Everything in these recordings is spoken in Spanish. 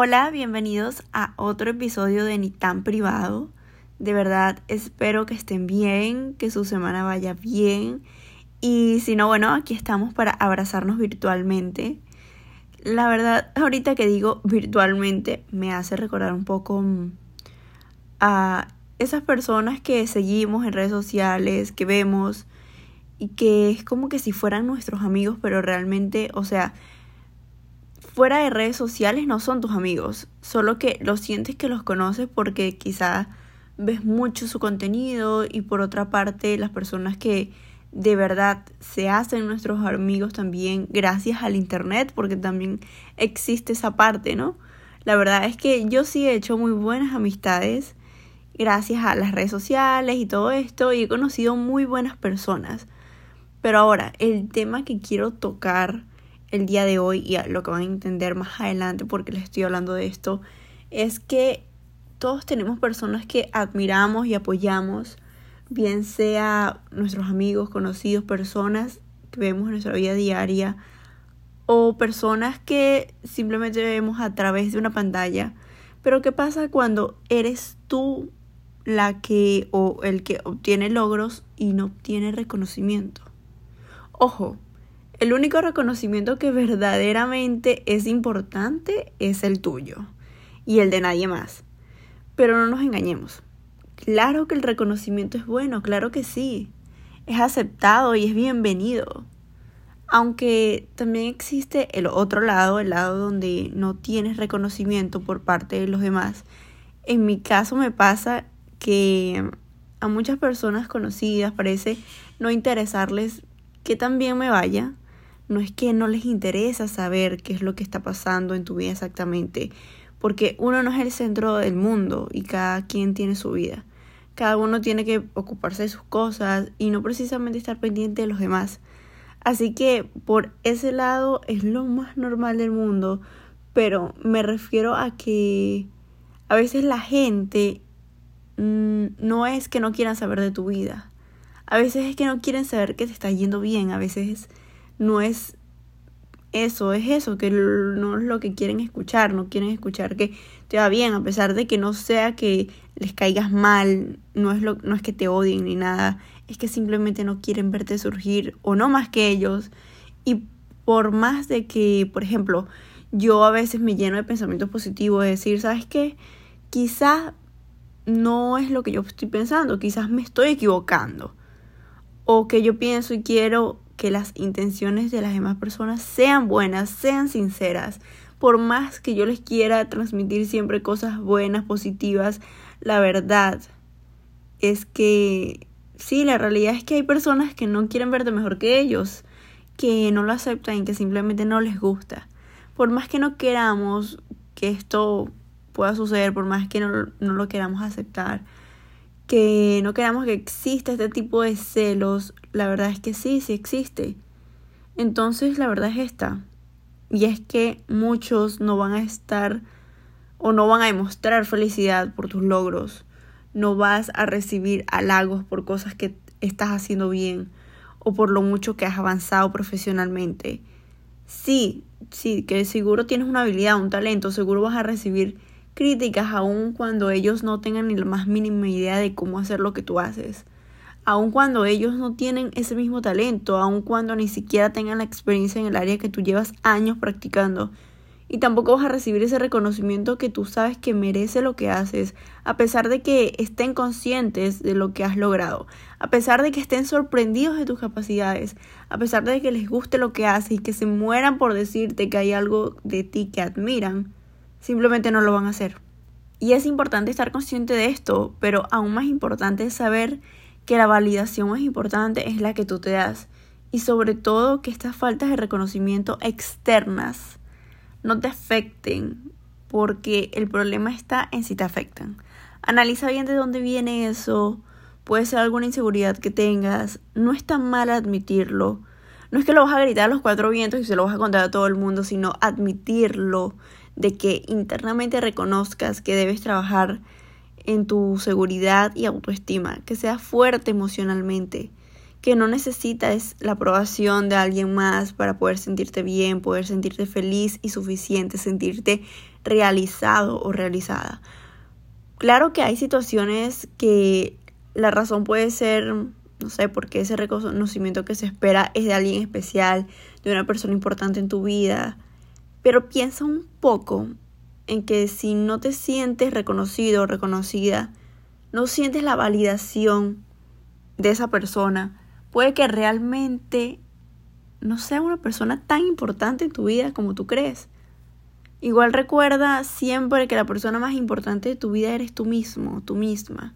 Hola, bienvenidos a otro episodio de Ni tan privado. De verdad, espero que estén bien, que su semana vaya bien. Y si no, bueno, aquí estamos para abrazarnos virtualmente. La verdad, ahorita que digo virtualmente, me hace recordar un poco mm, a esas personas que seguimos en redes sociales, que vemos y que es como que si fueran nuestros amigos, pero realmente, o sea, fuera de redes sociales no son tus amigos, solo que lo sientes que los conoces porque quizá ves mucho su contenido y por otra parte las personas que de verdad se hacen nuestros amigos también gracias al internet porque también existe esa parte, ¿no? La verdad es que yo sí he hecho muy buenas amistades gracias a las redes sociales y todo esto y he conocido muy buenas personas. Pero ahora, el tema que quiero tocar el día de hoy y lo que van a entender más adelante porque les estoy hablando de esto es que todos tenemos personas que admiramos y apoyamos, bien sea nuestros amigos, conocidos, personas que vemos en nuestra vida diaria o personas que simplemente vemos a través de una pantalla. Pero ¿qué pasa cuando eres tú la que o el que obtiene logros y no obtiene reconocimiento? Ojo, el único reconocimiento que verdaderamente es importante es el tuyo y el de nadie más. Pero no nos engañemos. Claro que el reconocimiento es bueno, claro que sí. Es aceptado y es bienvenido. Aunque también existe el otro lado, el lado donde no tienes reconocimiento por parte de los demás. En mi caso me pasa que a muchas personas conocidas parece no interesarles que también me vaya. No es que no les interesa saber qué es lo que está pasando en tu vida exactamente, porque uno no es el centro del mundo y cada quien tiene su vida. Cada uno tiene que ocuparse de sus cosas y no precisamente estar pendiente de los demás. Así que por ese lado es lo más normal del mundo, pero me refiero a que a veces la gente mm, no es que no quieran saber de tu vida. A veces es que no quieren saber que te está yendo bien. A veces no es eso, es eso, que no es lo que quieren escuchar, no quieren escuchar que te va bien, a pesar de que no sea que les caigas mal, no es, lo, no es que te odien ni nada, es que simplemente no quieren verte surgir o no más que ellos. Y por más de que, por ejemplo, yo a veces me lleno de pensamientos positivos, de decir, ¿sabes qué? Quizás no es lo que yo estoy pensando, quizás me estoy equivocando. O que yo pienso y quiero que las intenciones de las demás personas sean buenas, sean sinceras. Por más que yo les quiera transmitir siempre cosas buenas, positivas, la verdad es que sí, la realidad es que hay personas que no quieren verte mejor que ellos, que no lo aceptan y que simplemente no les gusta. Por más que no queramos que esto pueda suceder, por más que no, no lo queramos aceptar, que no queramos que exista este tipo de celos, la verdad es que sí, sí existe. Entonces la verdad es esta. Y es que muchos no van a estar o no van a demostrar felicidad por tus logros. No vas a recibir halagos por cosas que estás haciendo bien o por lo mucho que has avanzado profesionalmente. Sí, sí, que seguro tienes una habilidad, un talento, seguro vas a recibir críticas aun cuando ellos no tengan ni la más mínima idea de cómo hacer lo que tú haces. Aun cuando ellos no tienen ese mismo talento, aun cuando ni siquiera tengan la experiencia en el área que tú llevas años practicando. Y tampoco vas a recibir ese reconocimiento que tú sabes que merece lo que haces, a pesar de que estén conscientes de lo que has logrado, a pesar de que estén sorprendidos de tus capacidades, a pesar de que les guste lo que haces y que se mueran por decirte que hay algo de ti que admiran simplemente no lo van a hacer. Y es importante estar consciente de esto, pero aún más importante es saber que la validación más importante es la que tú te das y sobre todo que estas faltas de reconocimiento externas no te afecten porque el problema está en si te afectan. Analiza bien de dónde viene eso, puede ser alguna inseguridad que tengas, no está mal admitirlo. No es que lo vas a gritar a los cuatro vientos y se lo vas a contar a todo el mundo, sino admitirlo, de que internamente reconozcas que debes trabajar en tu seguridad y autoestima, que seas fuerte emocionalmente, que no necesitas la aprobación de alguien más para poder sentirte bien, poder sentirte feliz y suficiente, sentirte realizado o realizada. Claro que hay situaciones que la razón puede ser, no sé, porque ese reconocimiento que se espera es de alguien especial, de una persona importante en tu vida, pero piensa un poco en que si no te sientes reconocido o reconocida, no sientes la validación de esa persona, puede que realmente no sea una persona tan importante en tu vida como tú crees. Igual recuerda siempre que la persona más importante de tu vida eres tú mismo, tú misma.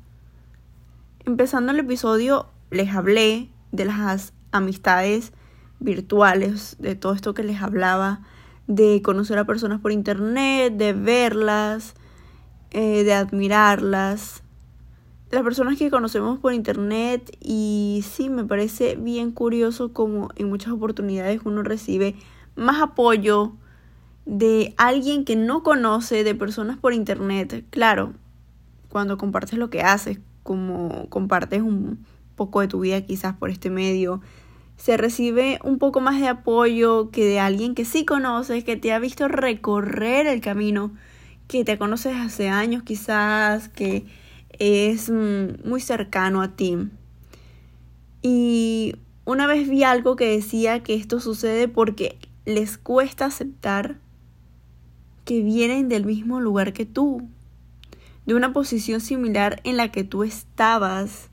Empezando el episodio les hablé de las amistades virtuales, de todo esto que les hablaba, de conocer a personas por internet, de verlas, eh, de admirarlas, las personas que conocemos por internet y sí, me parece bien curioso como en muchas oportunidades uno recibe más apoyo de alguien que no conoce, de personas por internet. Claro, cuando compartes lo que haces, como compartes un poco de tu vida quizás por este medio, se recibe un poco más de apoyo que de alguien que sí conoces, que te ha visto recorrer el camino, que te conoces hace años quizás, que es mm, muy cercano a ti. Y una vez vi algo que decía que esto sucede porque les cuesta aceptar que vienen del mismo lugar que tú, de una posición similar en la que tú estabas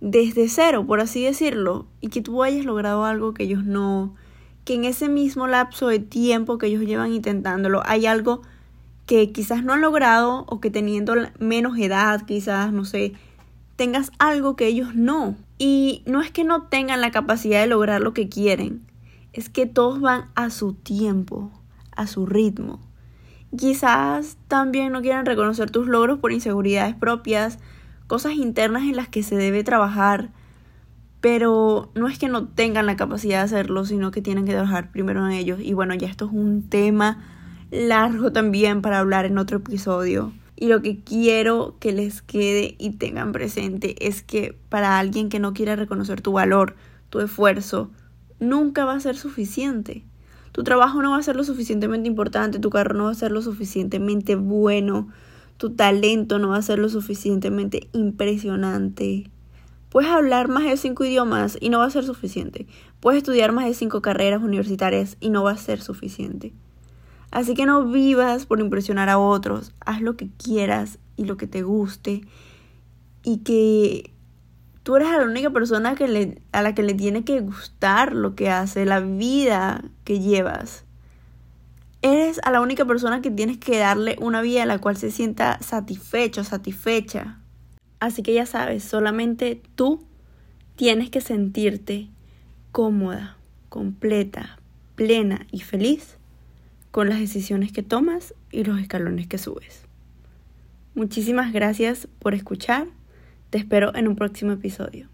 desde cero, por así decirlo, y que tú hayas logrado algo que ellos no, que en ese mismo lapso de tiempo que ellos llevan intentándolo hay algo que quizás no han logrado o que teniendo menos edad, quizás, no sé, tengas algo que ellos no. Y no es que no tengan la capacidad de lograr lo que quieren, es que todos van a su tiempo, a su ritmo. Quizás también no quieran reconocer tus logros por inseguridades propias, cosas internas en las que se debe trabajar, pero no es que no tengan la capacidad de hacerlo, sino que tienen que trabajar primero en ellos. Y bueno, ya esto es un tema largo también para hablar en otro episodio. Y lo que quiero que les quede y tengan presente es que para alguien que no quiera reconocer tu valor, tu esfuerzo, nunca va a ser suficiente. Tu trabajo no va a ser lo suficientemente importante, tu carro no va a ser lo suficientemente bueno, tu talento no va a ser lo suficientemente impresionante. Puedes hablar más de cinco idiomas y no va a ser suficiente. Puedes estudiar más de cinco carreras universitarias y no va a ser suficiente. Así que no vivas por impresionar a otros, haz lo que quieras y lo que te guste y que tú eres la única persona a la que le tiene que gustar lo que hace, la vida que llevas. Eres a la única persona que tienes que darle una vida a la cual se sienta satisfecho, satisfecha. Así que ya sabes, solamente tú tienes que sentirte cómoda, completa, plena y feliz con las decisiones que tomas y los escalones que subes. Muchísimas gracias por escuchar. Te espero en un próximo episodio.